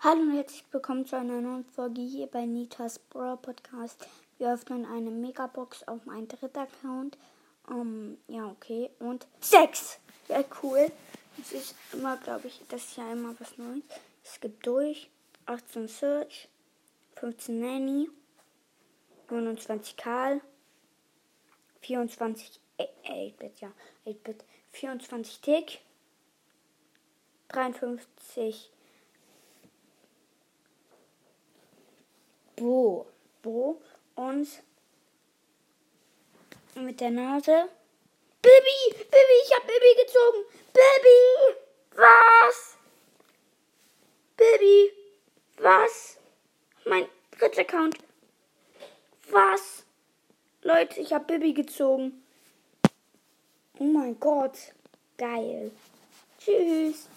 Hallo und herzlich willkommen zu einer neuen Folge hier bei Nitas Brawl Podcast. Wir öffnen eine Megabox auf meinen dritten Account. Um, ja, okay. Und sechs! Ja, cool. Das ist immer, glaube ich, das ist ja immer was Neues. Es gibt durch 18 Search, 15 Nanny, 29 Karl, 24 8-Bit, ja, 8-Bit, 24 Tick, 53 Und mit der Nase. Baby! Baby, ich hab Baby gezogen! Baby! Was? Baby! Was? Mein dritter Account. Was? Leute, ich hab Baby gezogen. Oh mein Gott. Geil. Tschüss.